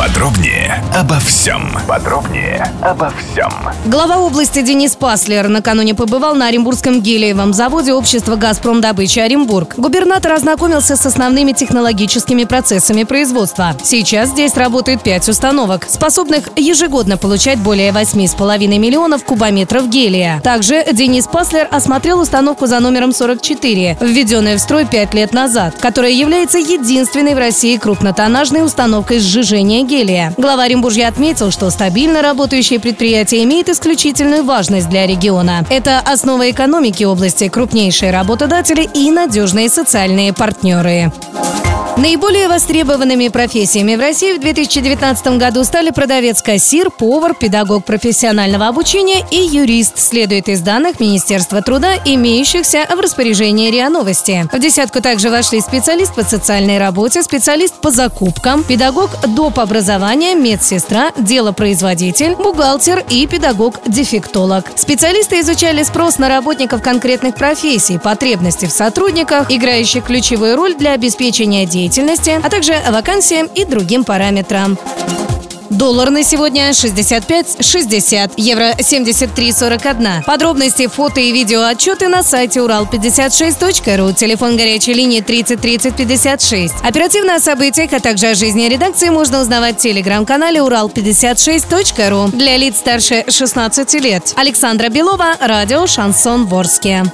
Подробнее обо всем. Подробнее обо всем. Глава области Денис Паслер накануне побывал на Оренбургском гелиевом заводе общества «Газпром добычи Оренбург». Губернатор ознакомился с основными технологическими процессами производства. Сейчас здесь работает пять установок, способных ежегодно получать более 8,5 миллионов кубометров гелия. Также Денис Паслер осмотрел установку за номером 44, введенную в строй пять лет назад, которая является единственной в России крупнотоннажной установкой сжижения гелия. Глава Оренбуржья отметил, что стабильно работающее предприятие имеет исключительную важность для региона. Это основа экономики области, крупнейшие работодатели и надежные социальные партнеры. Наиболее востребованными профессиями в России в 2019 году стали продавец-кассир, повар, педагог профессионального обучения и юрист, следует из данных Министерства труда, имеющихся в распоряжении РИА Новости. В десятку также вошли специалист по социальной работе, специалист по закупкам, педагог доп. образования, медсестра, делопроизводитель, бухгалтер и педагог-дефектолог. Специалисты изучали спрос на работников конкретных профессий, потребности в сотрудниках, играющих ключевую роль для обеспечения деятельности, а также вакансиям и другим параметрам. Доллар на сегодня 65,60, евро 73,41. Подробности, фото и видео отчеты на сайте урал56.ру, телефон горячей линии 30 30 56. Оперативно о событиях, а также о жизни редакции можно узнавать в телеграм-канале урал56.ру для лиц старше 16 лет. Александра Белова, радио «Шансон Ворске».